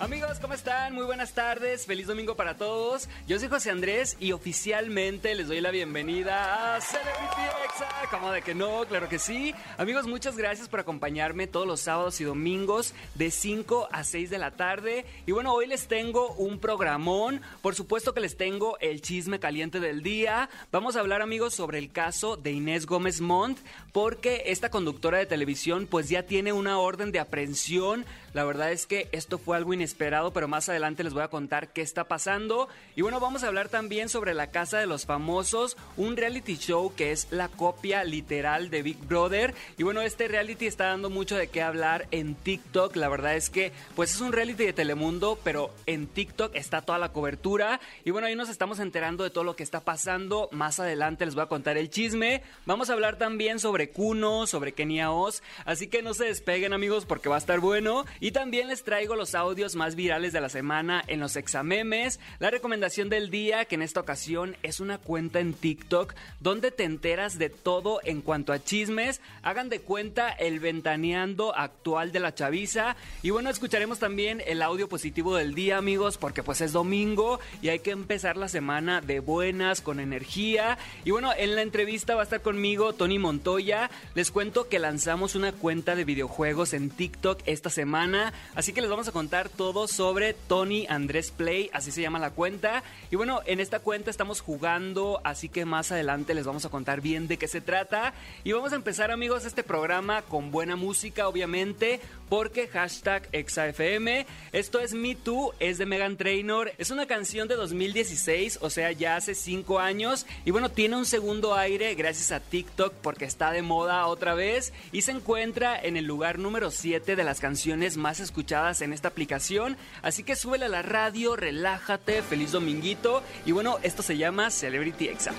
Amigos, ¿cómo están? Muy buenas tardes, feliz domingo para todos. Yo soy José Andrés y oficialmente les doy la bienvenida a Celebrity Exa. ¿Cómo de que no? Claro que sí. Amigos, muchas gracias por acompañarme todos los sábados y domingos de 5 a 6 de la tarde. Y bueno, hoy les tengo un programón. Por supuesto que les tengo el chisme caliente del día. Vamos a hablar, amigos, sobre el caso de Inés Gómez Montt, porque esta conductora de televisión pues ya tiene una orden de aprehensión. La verdad es que esto fue algo inesperado, pero más adelante les voy a contar qué está pasando. Y bueno, vamos a hablar también sobre la Casa de los Famosos, un reality show que es la copia literal de Big Brother. Y bueno, este reality está dando mucho de qué hablar en TikTok. La verdad es que pues es un reality de Telemundo, pero en TikTok está toda la cobertura. Y bueno, ahí nos estamos enterando de todo lo que está pasando. Más adelante les voy a contar el chisme. Vamos a hablar también sobre Kuno, sobre Kenia Oz. Así que no se despeguen amigos porque va a estar bueno. Y también les traigo los audios más virales de la semana en los examemes. La recomendación del día, que en esta ocasión es una cuenta en TikTok donde te enteras de todo en cuanto a chismes. Hagan de cuenta el ventaneando actual de la chaviza. Y bueno, escucharemos también el audio positivo del día, amigos, porque pues es domingo y hay que empezar la semana de buenas, con energía. Y bueno, en la entrevista va a estar conmigo Tony Montoya. Les cuento que lanzamos una cuenta de videojuegos en TikTok esta semana. Así que les vamos a contar todo sobre Tony Andrés Play, así se llama la cuenta. Y bueno, en esta cuenta estamos jugando, así que más adelante les vamos a contar bien de qué se trata. Y vamos a empezar amigos este programa con buena música, obviamente, porque hashtag ExaFM. Esto es Me Too, es de Megan Trainor. Es una canción de 2016, o sea, ya hace 5 años. Y bueno, tiene un segundo aire gracias a TikTok porque está de moda otra vez. Y se encuentra en el lugar número 7 de las canciones más escuchadas en esta aplicación Así que súbele a la radio, relájate, feliz dominguito. Y bueno, esto se llama Celebrity Exa.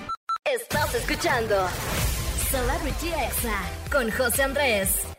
Estás escuchando Celebrity Exa con José Andrés.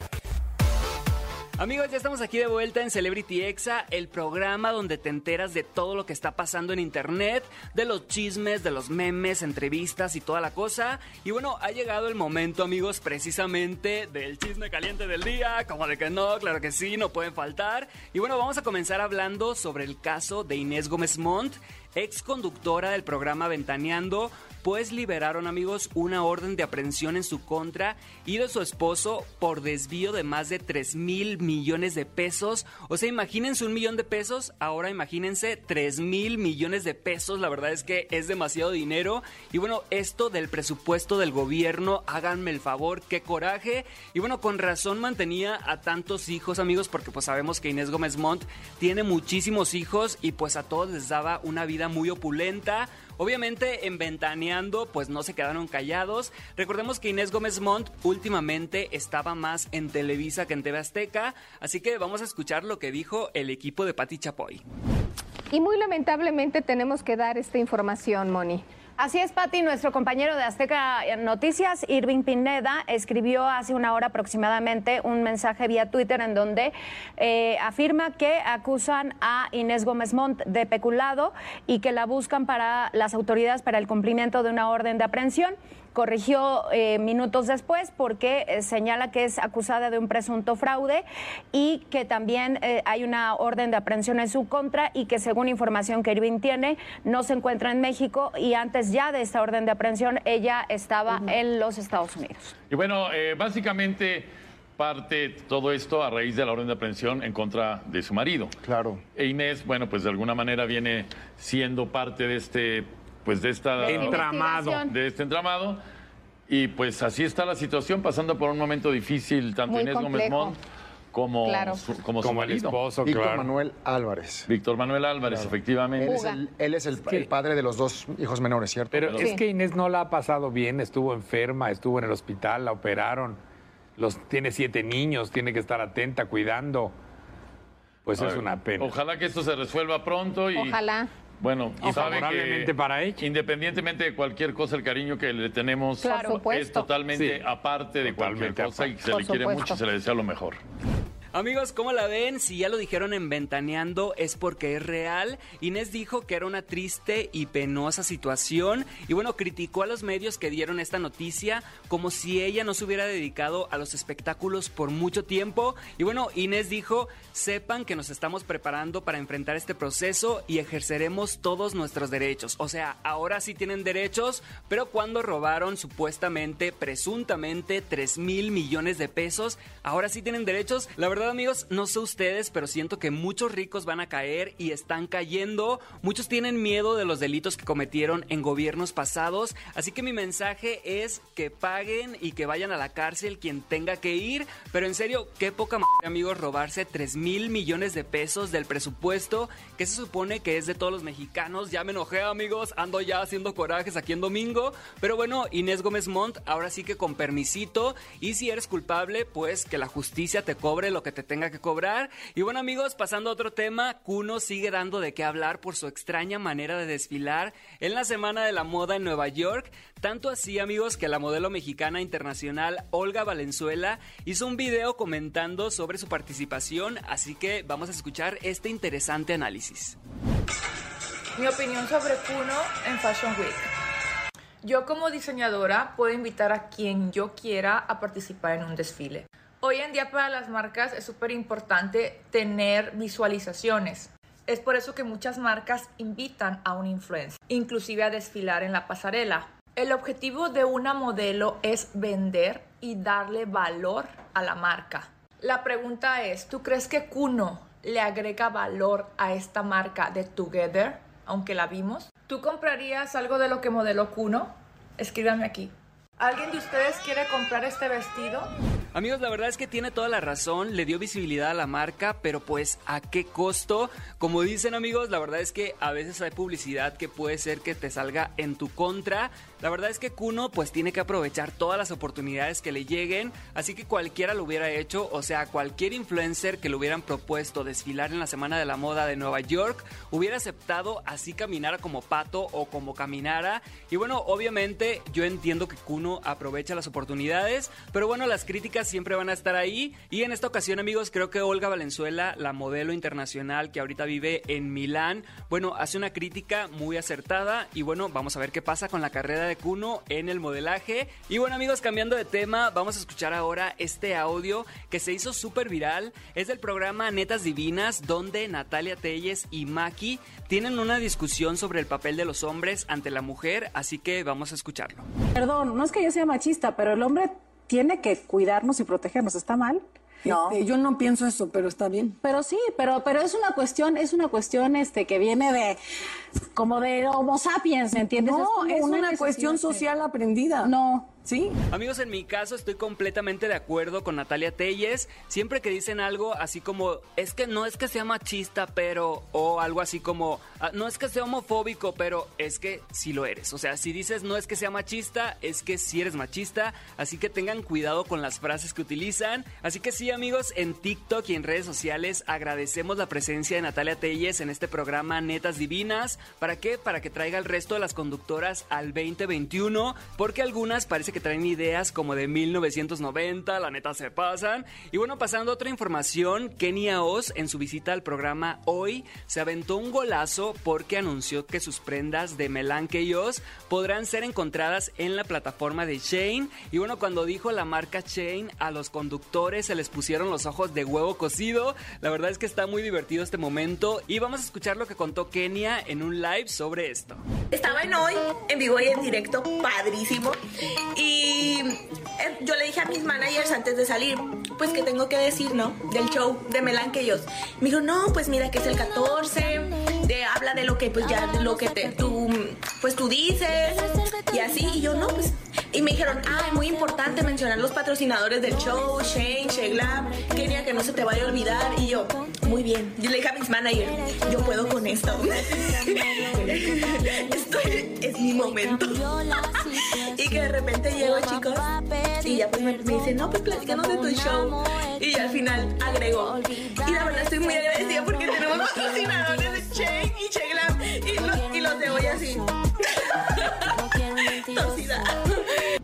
Amigos, ya estamos aquí de vuelta en Celebrity Exa, el programa donde te enteras de todo lo que está pasando en internet, de los chismes, de los memes, entrevistas y toda la cosa. Y bueno, ha llegado el momento, amigos, precisamente del chisme caliente del día, como de que no, claro que sí, no pueden faltar. Y bueno, vamos a comenzar hablando sobre el caso de Inés Gómez Montt, ex conductora del programa Ventaneando, pues liberaron amigos una orden de aprehensión en su contra y de su esposo por desvío de más de 3 mil millones de pesos. O sea, imagínense un millón de pesos, ahora imagínense 3 mil millones de pesos. La verdad es que es demasiado dinero. Y bueno, esto del presupuesto del gobierno, háganme el favor, qué coraje. Y bueno, con razón mantenía a tantos hijos amigos porque pues sabemos que Inés Gómez Montt tiene muchísimos hijos y pues a todos les daba una vida muy opulenta Obviamente en Ventaneando pues no se quedaron callados. Recordemos que Inés Gómez Montt últimamente estaba más en Televisa que en TV Azteca, así que vamos a escuchar lo que dijo el equipo de Pati Chapoy. Y muy lamentablemente tenemos que dar esta información, Moni. Así es, Pati. Nuestro compañero de Azteca Noticias, Irving Pineda, escribió hace una hora aproximadamente un mensaje vía Twitter en donde eh, afirma que acusan a Inés Gómez Montt de peculado y que la buscan para las autoridades para el cumplimiento de una orden de aprehensión corrigió eh, minutos después porque eh, señala que es acusada de un presunto fraude y que también eh, hay una orden de aprehensión en su contra y que según información que Irving tiene no se encuentra en México y antes ya de esta orden de aprehensión ella estaba en los Estados Unidos. Y bueno, básicamente parte todo esto a raíz de la orden de aprehensión en contra de su marido. Claro. E Inés, bueno, pues de alguna manera viene siendo parte de este pues de esta entramado, de este entramado y pues así está la situación pasando por un momento difícil tanto Inés Gómez Montt como, su, como, su marido. esposo, Víctor Manuel Álvarez. Víctor Manuel Álvarez, efectivamente. Él es, el, padre de los dos hijos menores, ¿cierto? Pero es que Inés no la ha pasado bien, estuvo enferma, estuvo en el hospital, la operaron, los, tiene siete niños, tiene que estar atenta, cuidando. Pues es una pena. Ojalá que esto se resuelva pronto y Ojalá. Bueno, y sabe que para ella. independientemente de cualquier cosa, el cariño que le tenemos es totalmente aparte de cualquier cosa y se le quiere mucho y se le desea lo mejor. Amigos, ¿cómo la ven? Si ya lo dijeron en Ventaneando es porque es real. Inés dijo que era una triste y penosa situación y bueno, criticó a los medios que dieron esta noticia como si ella no se hubiera dedicado a los espectáculos por mucho tiempo. Y bueno, Inés dijo, sepan que nos estamos preparando para enfrentar este proceso y ejerceremos todos nuestros derechos. O sea, ahora sí tienen derechos, pero cuando robaron supuestamente, presuntamente, 3 mil millones de pesos, ahora sí tienen derechos. La verdad amigos, no sé ustedes, pero siento que muchos ricos van a caer y están cayendo. Muchos tienen miedo de los delitos que cometieron en gobiernos pasados. Así que mi mensaje es que paguen y que vayan a la cárcel quien tenga que ir. Pero en serio, qué poca madre, amigos, robarse 3 mil millones de pesos del presupuesto que se supone que es de todos los mexicanos. Ya me enojé, amigos. Ando ya haciendo corajes aquí en domingo. Pero bueno, Inés Gómez Montt, ahora sí que con permisito. Y si eres culpable, pues que la justicia te cobre lo que te tenga que cobrar. Y bueno amigos, pasando a otro tema, Kuno sigue dando de qué hablar por su extraña manera de desfilar en la Semana de la Moda en Nueva York. Tanto así amigos que la modelo mexicana internacional Olga Valenzuela hizo un video comentando sobre su participación, así que vamos a escuchar este interesante análisis. Mi opinión sobre Kuno en Fashion Week. Yo como diseñadora puedo invitar a quien yo quiera a participar en un desfile. Hoy en día para las marcas es súper importante tener visualizaciones. Es por eso que muchas marcas invitan a un influencer, inclusive a desfilar en la pasarela. El objetivo de una modelo es vender y darle valor a la marca. La pregunta es, ¿tú crees que Kuno le agrega valor a esta marca de Together, aunque la vimos? ¿Tú comprarías algo de lo que modeló Kuno? Escríbanme aquí. ¿Alguien de ustedes quiere comprar este vestido? Amigos, la verdad es que tiene toda la razón, le dio visibilidad a la marca, pero pues ¿a qué costo? Como dicen amigos, la verdad es que a veces hay publicidad que puede ser que te salga en tu contra. La verdad es que Kuno pues tiene que aprovechar todas las oportunidades que le lleguen, así que cualquiera lo hubiera hecho, o sea, cualquier influencer que le hubieran propuesto desfilar en la Semana de la Moda de Nueva York, hubiera aceptado así caminara como pato o como caminara. Y bueno, obviamente yo entiendo que Kuno aprovecha las oportunidades, pero bueno, las críticas siempre van a estar ahí. Y en esta ocasión, amigos, creo que Olga Valenzuela, la modelo internacional que ahorita vive en Milán, bueno, hace una crítica muy acertada. Y bueno, vamos a ver qué pasa con la carrera de Kuno en el modelaje. Y bueno, amigos, cambiando de tema, vamos a escuchar ahora este audio que se hizo súper viral. Es del programa Netas Divinas, donde Natalia Telles y Maki tienen una discusión sobre el papel de los hombres ante la mujer. Así que vamos a escucharlo. Perdón, no es que yo sea machista, pero el hombre tiene que cuidarnos y protegernos. ¿Está mal? No. Este, yo no pienso eso, pero está bien. Pero sí, pero, pero es una cuestión, es una cuestión este que viene de como de Homo sapiens, ¿me entiendes? No, es, una, cuestión social aprendida. No, ¿Sí? Amigos, en mi caso estoy completamente de acuerdo con Natalia Telles. Siempre que dicen algo así como, es que no es que sea machista, pero, o algo así como, ah, no es que sea homofóbico, pero es que sí lo eres. O sea, si dices no es que sea machista, es que sí eres machista. Así que tengan cuidado con las frases que utilizan. Así que sí, amigos, en TikTok y en redes sociales agradecemos la presencia de Natalia Telles en este programa Netas Divinas. ¿Para qué? Para que traiga el resto de las conductoras al 2021, porque algunas parece que que traen ideas como de 1990, la neta se pasan. Y bueno, pasando a otra información, Kenia Oz en su visita al programa Hoy se aventó un golazo porque anunció que sus prendas de Melanque y Oz podrán ser encontradas en la plataforma de Shane. Y bueno, cuando dijo la marca Shane, a los conductores se les pusieron los ojos de huevo cocido. La verdad es que está muy divertido este momento y vamos a escuchar lo que contó Kenia en un live sobre esto. Estaba en hoy, en vivo y en directo, padrísimo. Eh, yo le dije a mis managers antes de salir, pues que tengo que decir, ¿no? Del show de Melan que ellos. Me dijo, no, pues mira que es el 14, de, de lo que pues ya, lo que te, tú, pues tú dices, y así, y yo no, pues. Y me dijeron, ah, muy importante mencionar los patrocinadores del show, Shane, Sheglam, quería que no se te vaya a olvidar, y yo, muy bien. Yo le dije a mis managers, yo puedo con esto. Estoy, es mi momento. y que de repente llego, chicos, y ya pues me, me dicen, no, pues platicamos de tu show. Y al final agrego. Y la verdad estoy muy agradecida porque tenemos patrocinadores Che y Che Glam y los, y los de hoy así.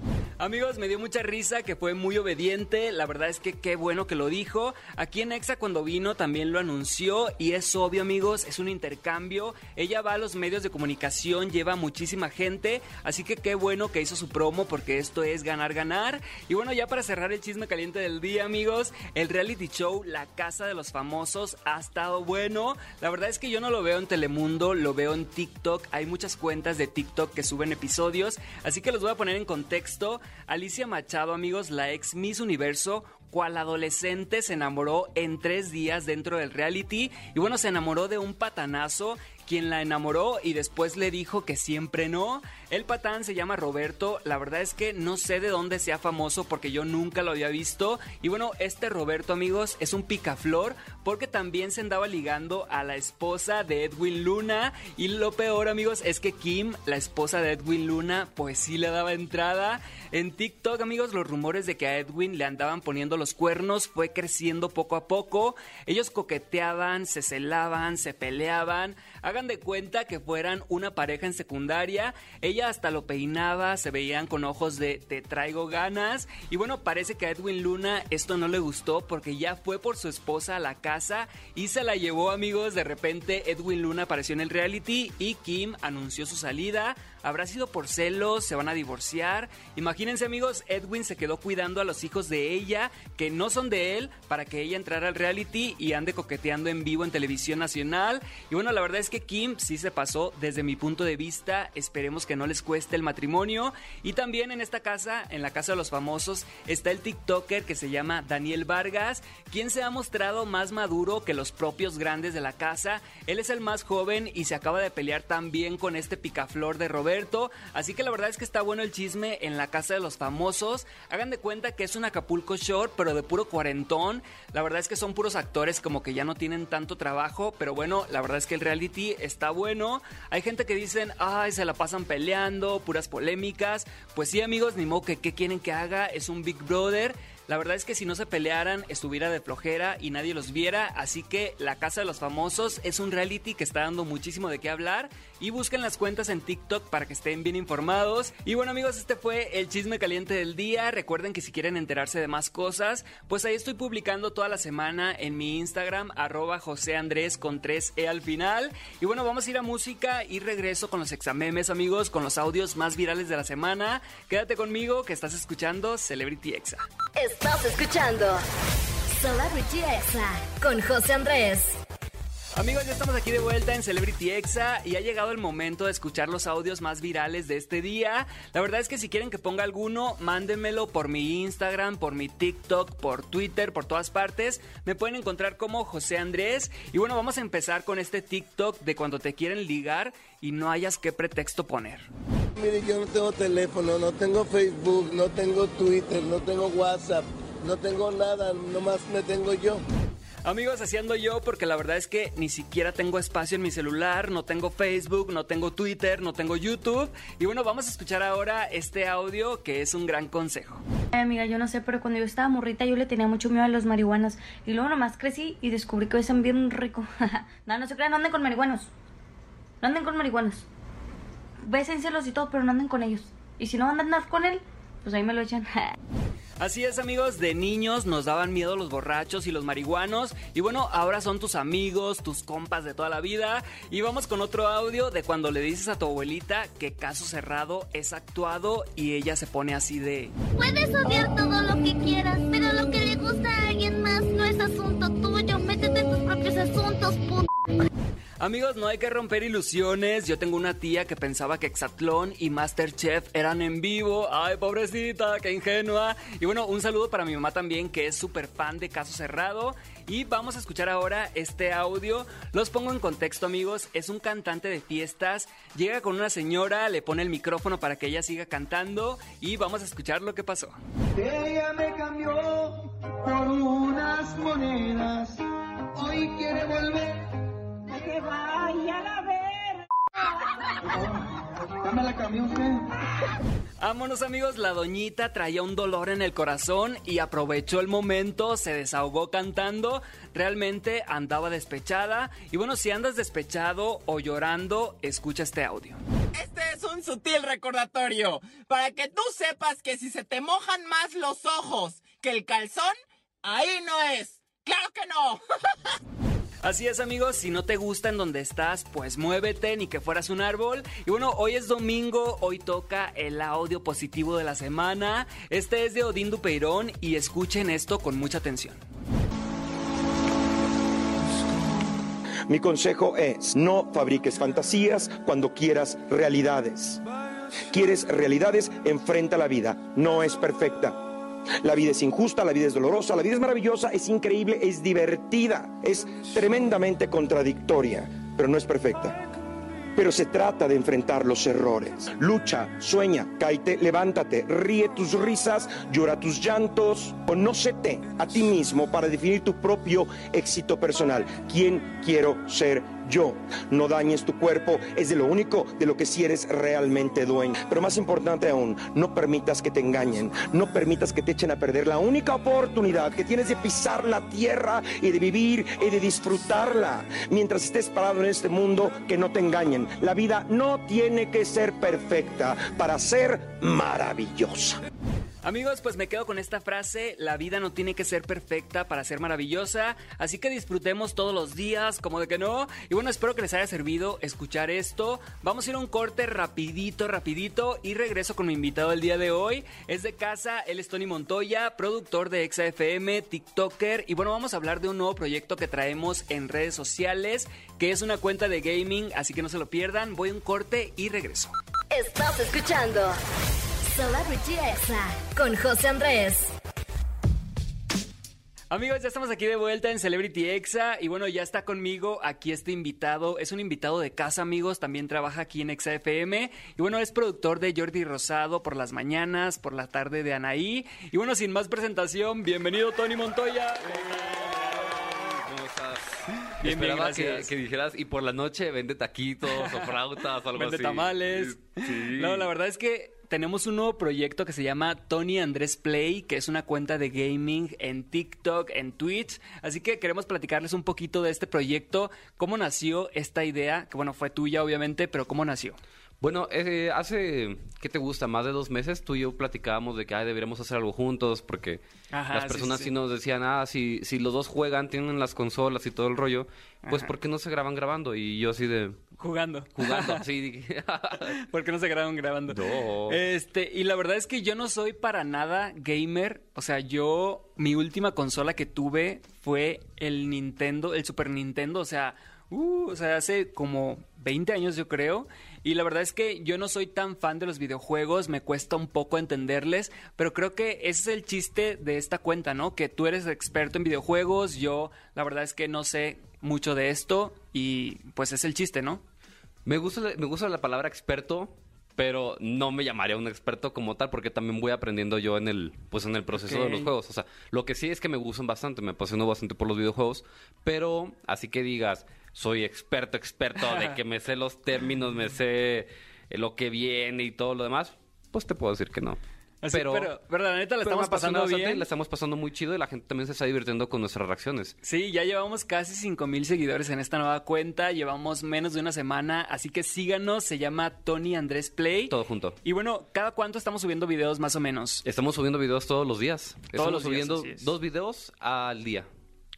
Amigos, me dio mucha risa que fue muy obediente. La verdad es que qué bueno que lo dijo. Aquí en Exa cuando vino también lo anunció y es obvio, amigos, es un intercambio. Ella va a los medios de comunicación, lleva muchísima gente, así que qué bueno que hizo su promo porque esto es ganar ganar. Y bueno, ya para cerrar el chisme caliente del día, amigos, el reality show La Casa de los Famosos ha estado bueno. La verdad es que yo no lo veo en Telemundo, lo veo en TikTok. Hay muchas cuentas de TikTok que suben episodios, así que los voy a poner en contexto. Alicia Machado, amigos, la ex Miss Universo, cual adolescente se enamoró en tres días dentro del reality y bueno, se enamoró de un patanazo quien la enamoró y después le dijo que siempre no. El patán se llama Roberto, la verdad es que no sé de dónde sea famoso porque yo nunca lo había visto. Y bueno, este Roberto amigos es un picaflor porque también se andaba ligando a la esposa de Edwin Luna. Y lo peor amigos es que Kim, la esposa de Edwin Luna, pues sí le daba entrada. En TikTok amigos los rumores de que a Edwin le andaban poniendo los cuernos fue creciendo poco a poco. Ellos coqueteaban, se celaban, se peleaban. Hagan de cuenta que fueran una pareja en secundaria. Ella hasta lo peinaba, se veían con ojos de te traigo ganas. Y bueno, parece que a Edwin Luna esto no le gustó porque ya fue por su esposa a la casa y se la llevó amigos. De repente Edwin Luna apareció en el reality y Kim anunció su salida. ¿Habrá sido por celos? ¿Se van a divorciar? Imagínense amigos, Edwin se quedó cuidando a los hijos de ella, que no son de él, para que ella entrara al reality y ande coqueteando en vivo en televisión nacional. Y bueno, la verdad es que Kim sí se pasó desde mi punto de vista. Esperemos que no les cueste el matrimonio. Y también en esta casa, en la casa de los famosos, está el TikToker que se llama Daniel Vargas, quien se ha mostrado más maduro que los propios grandes de la casa. Él es el más joven y se acaba de pelear también con este picaflor de Robert Así que la verdad es que está bueno el chisme en la casa de los famosos. Hagan de cuenta que es un Acapulco Short, pero de puro cuarentón. La verdad es que son puros actores como que ya no tienen tanto trabajo, pero bueno, la verdad es que el reality está bueno. Hay gente que dicen, ay, se la pasan peleando, puras polémicas. Pues sí, amigos, ni modo que qué quieren que haga, es un Big Brother. La verdad es que si no se pelearan, estuviera de flojera y nadie los viera. Así que La Casa de los Famosos es un reality que está dando muchísimo de qué hablar. Y busquen las cuentas en TikTok para que estén bien informados. Y bueno, amigos, este fue el chisme caliente del día. Recuerden que si quieren enterarse de más cosas, pues ahí estoy publicando toda la semana en mi Instagram, arroba José Andrés con 3E al final. Y bueno, vamos a ir a música y regreso con los examemes, amigos, con los audios más virales de la semana. Quédate conmigo que estás escuchando Celebrity Exa. Estás escuchando Celebrity Exa con José Andrés. Amigos, ya estamos aquí de vuelta en Celebrity Exa y ha llegado el momento de escuchar los audios más virales de este día. La verdad es que si quieren que ponga alguno, mándenmelo por mi Instagram, por mi TikTok, por Twitter, por todas partes. Me pueden encontrar como José Andrés. Y bueno, vamos a empezar con este TikTok de cuando te quieren ligar y no hayas qué pretexto poner. Mire, yo no tengo teléfono, no tengo Facebook, no tengo Twitter, no tengo WhatsApp, no tengo nada, nomás me tengo yo. Amigos, haciendo yo porque la verdad es que ni siquiera tengo espacio en mi celular, no tengo Facebook, no tengo Twitter, no tengo YouTube. Y bueno, vamos a escuchar ahora este audio que es un gran consejo. Ay, amiga, yo no sé, pero cuando yo estaba morrita yo le tenía mucho miedo a los marihuanos. Y luego nomás crecí y descubrí que besan bien rico. no, no se crean, no anden con marihuanos. No anden con marihuanos. Bésenselos y todo, pero no anden con ellos. Y si no andan con él, pues ahí me lo echan. Así es amigos, de niños nos daban miedo los borrachos y los marihuanos y bueno, ahora son tus amigos, tus compas de toda la vida y vamos con otro audio de cuando le dices a tu abuelita que caso cerrado es actuado y ella se pone así de... Puedes odiar todo lo que quieras, pero lo que le gusta a alguien más no es asunto tuyo, métete en tus propios asuntos, puto. Amigos, no hay que romper ilusiones. Yo tengo una tía que pensaba que Exatlón y Masterchef eran en vivo. Ay, pobrecita, qué ingenua. Y bueno, un saludo para mi mamá también, que es súper fan de Caso Cerrado. Y vamos a escuchar ahora este audio. Los pongo en contexto, amigos. Es un cantante de fiestas. Llega con una señora, le pone el micrófono para que ella siga cantando. Y vamos a escuchar lo que pasó. Ella me cambió por unas monedas. Hoy quiere volver que vaya a ver. Vámonos amigos, la doñita traía un dolor en el corazón y aprovechó el momento, se desahogó cantando, realmente andaba despechada y bueno, si andas despechado o llorando, escucha este audio. Este es un sutil recordatorio para que tú sepas que si se te mojan más los ojos que el calzón, ahí no es. ¡Claro que no! Así es amigos, si no te gusta en donde estás, pues muévete ni que fueras un árbol. Y bueno, hoy es domingo, hoy toca el audio positivo de la semana. Este es de Odín Dupeirón y escuchen esto con mucha atención. Mi consejo es, no fabriques fantasías cuando quieras realidades. Quieres realidades, enfrenta la vida. No es perfecta. La vida es injusta, la vida es dolorosa, la vida es maravillosa, es increíble, es divertida, es tremendamente contradictoria, pero no es perfecta. Pero se trata de enfrentar los errores. Lucha, sueña, cáete, levántate, ríe tus risas, llora tus llantos, conócete a ti mismo para definir tu propio éxito personal. ¿Quién quiero ser yo. No dañes tu cuerpo, es de lo único de lo que si eres realmente dueño. Pero más importante aún, no permitas que te engañen, no permitas que te echen a perder la única oportunidad que tienes de pisar la tierra y de vivir y de disfrutarla. Mientras estés parado en este mundo, que no te engañen. La vida no tiene que ser perfecta para ser maravillosa. Amigos, pues me quedo con esta frase, la vida no tiene que ser perfecta para ser maravillosa, así que disfrutemos todos los días, como de que no. Y bueno, espero que les haya servido escuchar esto. Vamos a ir a un corte rapidito, rapidito y regreso con mi invitado el día de hoy. Es de casa, él es Tony Montoya, productor de ExaFM, TikToker y bueno, vamos a hablar de un nuevo proyecto que traemos en redes sociales, que es una cuenta de gaming, así que no se lo pierdan. Voy a un corte y regreso. Estás escuchando Celebrity Exa con José Andrés. Amigos, ya estamos aquí de vuelta en Celebrity Exa y bueno, ya está conmigo aquí este invitado. Es un invitado de casa, amigos, también trabaja aquí en Exa FM y bueno, es productor de Jordi Rosado por las mañanas, por la tarde de Anaí. Y bueno, sin más presentación, bienvenido Tony Montoya. ¿Cómo estás? Bien, Esperaba que, que, dijeras, y por la noche vende taquitos o flautas o algo vende así. tamales. Sí. No, la verdad es que tenemos un nuevo proyecto que se llama Tony Andrés Play, que es una cuenta de gaming en TikTok, en Twitch. Así que queremos platicarles un poquito de este proyecto, cómo nació esta idea, que bueno, fue tuya obviamente, pero cómo nació. Bueno, eh, hace, ¿qué te gusta? Más de dos meses tú y yo platicábamos de que ay, deberíamos hacer algo juntos porque Ajá, las sí, personas sí. sí, nos decían, ah, si, si los dos juegan, tienen las consolas y todo el rollo, pues Ajá. ¿por qué no se graban grabando? Y yo así de... Jugando. Jugando, sí. dije, ¿Por qué no se graban grabando? No. Este, y la verdad es que yo no soy para nada gamer. O sea, yo, mi última consola que tuve fue el Nintendo, el Super Nintendo. O sea, uh, o sea, hace como 20 años yo creo. Y la verdad es que yo no soy tan fan de los videojuegos, me cuesta un poco entenderles, pero creo que ese es el chiste de esta cuenta, ¿no? Que tú eres experto en videojuegos, yo la verdad es que no sé mucho de esto y pues es el chiste, ¿no? Me gusta, me gusta la palabra experto, pero no me llamaría un experto como tal porque también voy aprendiendo yo en el pues en el proceso de los juegos. O sea, lo que sí es que me gustan bastante, me apasiono bastante por los videojuegos, pero así que digas, soy experto, experto de que me sé los términos, me sé eh, lo que viene y todo lo demás, pues te puedo decir que no. Así, pero, pero, la neta la estamos pasando bastante, bien. La estamos pasando muy chido y la gente también se está divirtiendo con nuestras reacciones. Sí, ya llevamos casi 5 mil seguidores en esta nueva cuenta, llevamos menos de una semana, así que síganos, se llama Tony Andrés Play. Todo junto. Y bueno, ¿cada cuánto estamos subiendo videos más o menos? Estamos subiendo videos todos los días. Estamos los días, subiendo es. dos videos al día.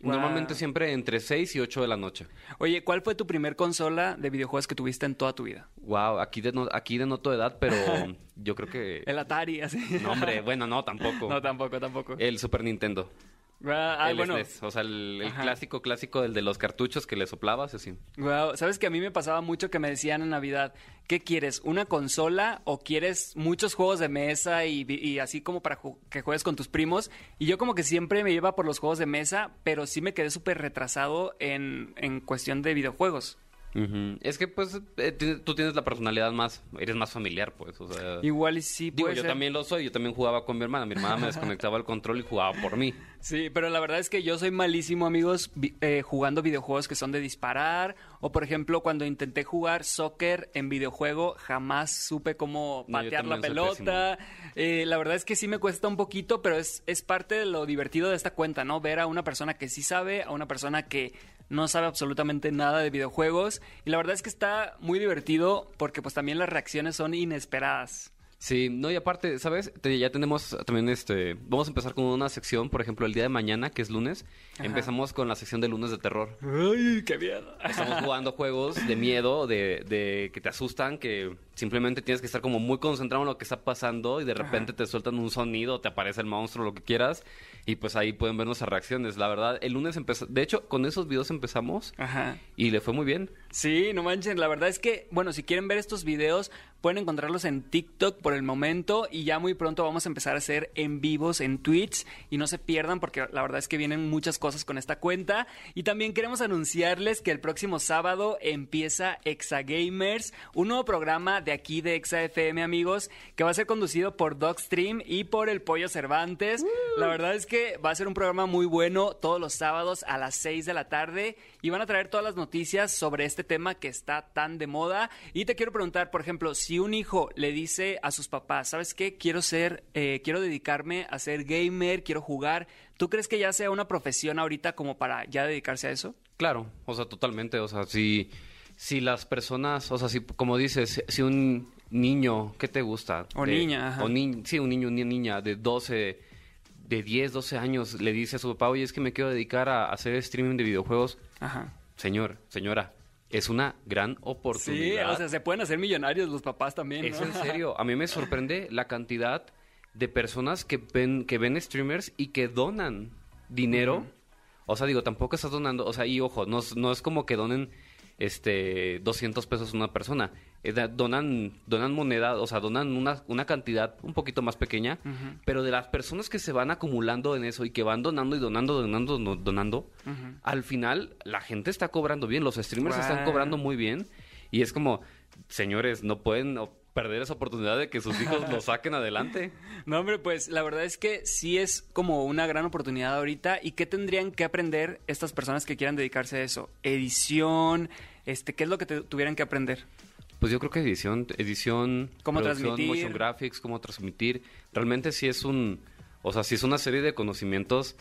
Wow. Normalmente siempre entre 6 y 8 de la noche. Oye, ¿cuál fue tu primer consola de videojuegos que tuviste en toda tu vida? Wow, aquí, deno- aquí denoto edad, pero yo creo que... El Atari, así. No, hombre, bueno, no, tampoco. No, tampoco, tampoco. El Super Nintendo. Ah, ay, el bueno. SNES, o sea, el, clásico, clásico, el de los cartuchos que le soplabas, así. Wow, sabes que a mí me pasaba mucho que me decían en Navidad, ¿qué quieres? ¿Una consola o quieres muchos juegos de mesa y, y así como para ju- que juegues con tus primos? Y yo como que siempre me iba por los juegos de mesa, pero sí me quedé súper retrasado en, en cuestión de videojuegos. Es que pues eh, tú tienes la personalidad más, eres más familiar pues, o sea... Igual y sí Digo, yo también lo soy, yo también jugaba con mi hermana, mi hermana me desconectaba el control y jugaba por mí. Sí, pero la verdad es que yo soy malísimo, amigos, eh, jugando videojuegos que son de disparar, o por ejemplo, cuando intenté jugar soccer en videojuego, jamás supe cómo patear la pelota. Eh, la verdad es que sí me cuesta un poquito, pero es, es parte de lo divertido de esta cuenta, ¿no? Ver a una persona que sí sabe, a una persona que no sabe absolutamente nada de videojuegos y la verdad es que está muy divertido porque pues también las reacciones son inesperadas. Sí, no, y aparte, ¿sabes? ya tenemos también este. Vamos a empezar con una sección, por ejemplo, el día de mañana, que es lunes. Empezamos con la sección de lunes de terror. ¡Ay, qué miedo! Estamos jugando juegos de miedo, de, de que te asustan, que simplemente tienes que estar como muy concentrado en lo que está pasando y de repente te sueltan un sonido, te aparece el monstruo, lo que quieras. Y pues ahí pueden ver nuestras reacciones. La verdad, el lunes empezó. De hecho, con esos videos empezamos. Ajá. Y le fue muy bien. Sí, no manchen. La verdad es que, bueno, si quieren ver estos videos, pueden encontrarlos en TikTok por el momento. Y ya muy pronto vamos a empezar a hacer en vivos en Twitch. Y no se pierdan, porque la verdad es que vienen muchas cosas con esta cuenta. Y también queremos anunciarles que el próximo sábado empieza Exagamers, un nuevo programa de aquí de ExaFM, amigos, que va a ser conducido por Dogstream y por el Pollo Cervantes. La verdad es que va a ser un programa muy bueno todos los sábados a las 6 de la tarde y van a traer todas las noticias sobre este tema que está tan de moda. Y te quiero preguntar, por ejemplo, si un hijo le dice a sus papás, ¿sabes qué? Quiero ser, eh, quiero dedicarme a ser gamer, quiero jugar. ¿Tú crees que ya sea una profesión ahorita como para ya dedicarse a eso? Claro, o sea, totalmente. O sea, si, si las personas, o sea, si, como dices, si un niño, ¿qué te gusta? O niña, O ni, sí, un niño, una niña de 12 de 10, 12 años le dice a su papá, oye, es que me quiero dedicar a hacer streaming de videojuegos. Ajá. Señor, señora, es una gran oportunidad. Sí, o sea, se pueden hacer millonarios los papás también. Es en serio. A mí me sorprende la cantidad de personas que ven, que ven streamers y que donan dinero. O sea, digo, tampoco estás donando. O sea, y ojo, no, no es como que donen este 200 pesos una persona. Eh, donan, donan moneda, o sea, donan una, una cantidad un poquito más pequeña, pero de las personas que se van acumulando en eso y que van donando y donando, donando, donando, al final la gente está cobrando bien, los streamers están cobrando muy bien y es como, señores, no pueden perder esa oportunidad de que sus hijos lo saquen adelante. No, hombre, pues la verdad es que sí es como una gran oportunidad ahorita. ¿Y qué tendrían que aprender estas personas que quieran dedicarse a eso? Edición, este, ¿qué es lo que tuvieran que aprender? Pues yo creo que edición, edición, cómo transmitir, motion graphics, cómo transmitir. Realmente sí es un, o sea, sí es una serie de conocimientos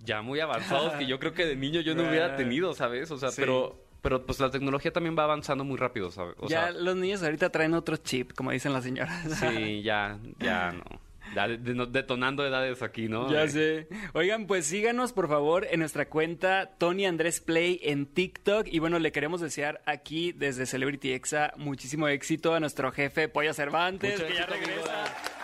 ya muy avanzados que yo creo que de niño yo no hubiera tenido, ¿sabes? O sea, pero pero pues la tecnología también va avanzando muy rápido, ¿sabes? ya los niños ahorita traen otro chip, como dicen las señoras. Sí, ya, ya no detonando edades aquí, ¿no? Ya sé. Oigan, pues síganos por favor en nuestra cuenta Tony Andrés Play en TikTok. Y bueno, le queremos desear aquí desde Celebrity Exa muchísimo éxito a nuestro jefe Pollo Cervantes, que ya regresa. Ya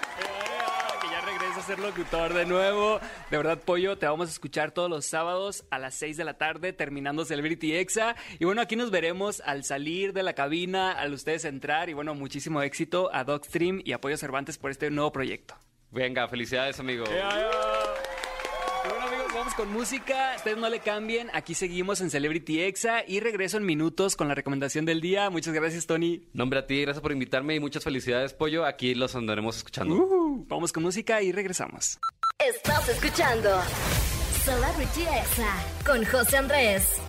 ser locutor de nuevo. De verdad, Pollo, te vamos a escuchar todos los sábados a las 6 de la tarde, terminando Celebrity Exa. Y bueno, aquí nos veremos al salir de la cabina, al ustedes entrar. Y bueno, muchísimo éxito a Dogstream y a Pollo Cervantes por este nuevo proyecto. Venga, felicidades, amigo. Amigos, vamos con música. Ustedes no le cambien. Aquí seguimos en Celebrity Exa y regreso en minutos con la recomendación del día. Muchas gracias, Tony. Nombre a ti, gracias por invitarme y muchas felicidades, Pollo. Aquí los andaremos escuchando. Uh, vamos con música y regresamos. Estás escuchando Celebrity Exa con José Andrés.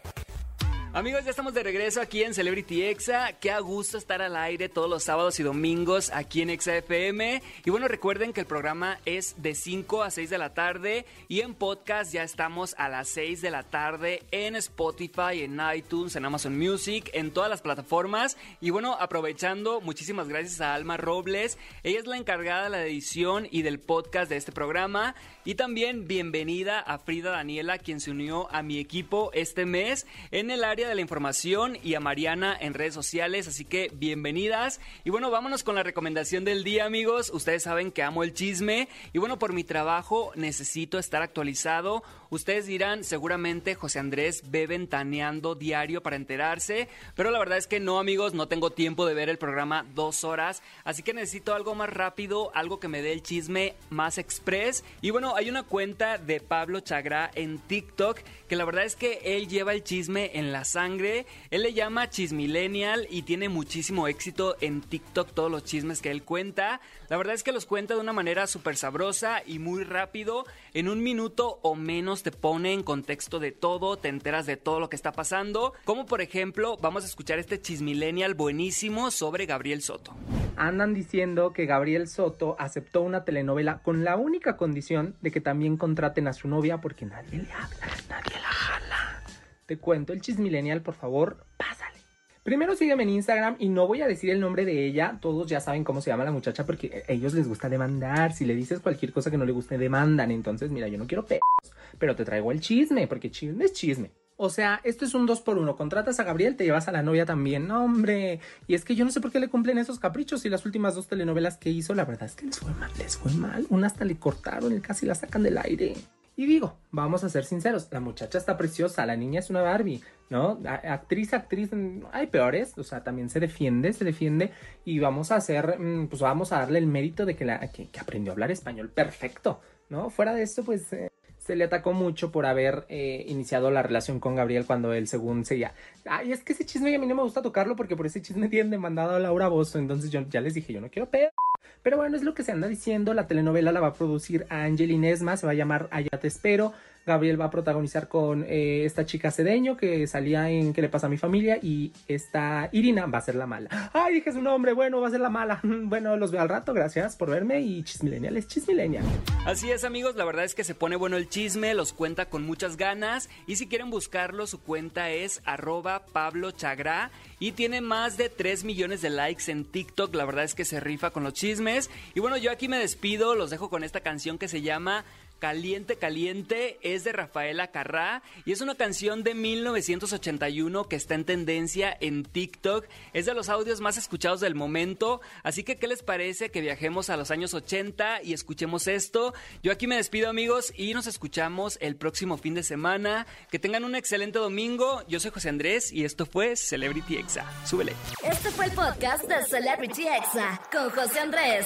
Amigos, ya estamos de regreso aquí en Celebrity Exa. Qué a gusto estar al aire todos los sábados y domingos aquí en Exa FM. Y bueno, recuerden que el programa es de 5 a 6 de la tarde y en podcast ya estamos a las 6 de la tarde en Spotify, en iTunes, en Amazon Music, en todas las plataformas. Y bueno, aprovechando, muchísimas gracias a Alma Robles. Ella es la encargada de la edición y del podcast de este programa. Y también bienvenida a Frida Daniela, quien se unió a mi equipo este mes en el área de la información y a Mariana en redes sociales. Así que bienvenidas. Y bueno, vámonos con la recomendación del día, amigos. Ustedes saben que amo el chisme. Y bueno, por mi trabajo necesito estar actualizado. Ustedes dirán, seguramente José Andrés ve ventaneando diario para enterarse. Pero la verdad es que no, amigos, no tengo tiempo de ver el programa dos horas. Así que necesito algo más rápido, algo que me dé el chisme más express. Y bueno, hay una cuenta de Pablo Chagra en TikTok que la verdad es que él lleva el chisme en las sangre. Él le llama Chismillennial y tiene muchísimo éxito en TikTok todos los chismes que él cuenta. La verdad es que los cuenta de una manera súper sabrosa y muy rápido. En un minuto o menos te pone en contexto de todo, te enteras de todo lo que está pasando. Como por ejemplo, vamos a escuchar este Chismillennial buenísimo sobre Gabriel Soto. Andan diciendo que Gabriel Soto aceptó una telenovela con la única condición de que también contraten a su novia porque nadie le habla, nadie la jala. Te cuento el chismillennial, por favor, pásale. Primero sígueme en Instagram y no voy a decir el nombre de ella, todos ya saben cómo se llama la muchacha porque a ellos les gusta demandar, si le dices cualquier cosa que no le guste demandan, entonces mira, yo no quiero pedos, pero te traigo el chisme porque chisme es chisme. O sea, esto es un dos por uno. Contratas a Gabriel, te llevas a la novia también. No, hombre. Y es que yo no sé por qué le cumplen esos caprichos. Y las últimas dos telenovelas que hizo, la verdad es que les fue mal, les fue mal. Una hasta le cortaron y casi la sacan del aire. Y digo, vamos a ser sinceros, la muchacha está preciosa, la niña es una Barbie, ¿no? Actriz, actriz, hay peores, o sea, también se defiende, se defiende y vamos a hacer, mm, pues vamos a darle el mérito de que, la, que, aprendió a hablar español perfecto, ¿no? Fuera de esto, pues eh, se le atacó mucho por haber eh, iniciado la relación con Gabriel cuando él según seguía. Ay, es que ese chisme a mí no me gusta tocarlo porque por ese chisme tienen demandado a Laura Bozo, entonces yo ya les dije, yo no quiero pedo. Pero bueno, es lo que se anda diciendo, la telenovela la va a producir Angelina Esma, se va a llamar Allá te espero, Gabriel va a protagonizar con eh, esta chica Cedeño que salía en ¿Qué le pasa a mi familia? Y esta Irina va a ser la mala. Ay, dije su nombre, bueno, va a ser la mala. bueno, los veo al rato, gracias por verme y Chismilenial es Chismilenial. Así es amigos, la verdad es que se pone bueno el chisme, los cuenta con muchas ganas y si quieren buscarlo, su cuenta es arroba Pablo y tiene más de 3 millones de likes en TikTok, la verdad es que se rifa con los chismes. Y bueno, yo aquí me despido, los dejo con esta canción que se llama Caliente Caliente es de Rafaela Carrá y es una canción de 1981 que está en tendencia en TikTok. Es de los audios más escuchados del momento. Así que, ¿qué les parece que viajemos a los años 80 y escuchemos esto? Yo aquí me despido, amigos, y nos escuchamos el próximo fin de semana. Que tengan un excelente domingo. Yo soy José Andrés y esto fue Celebrity Exa. Súbele. Este fue el podcast de Celebrity Exa con José Andrés.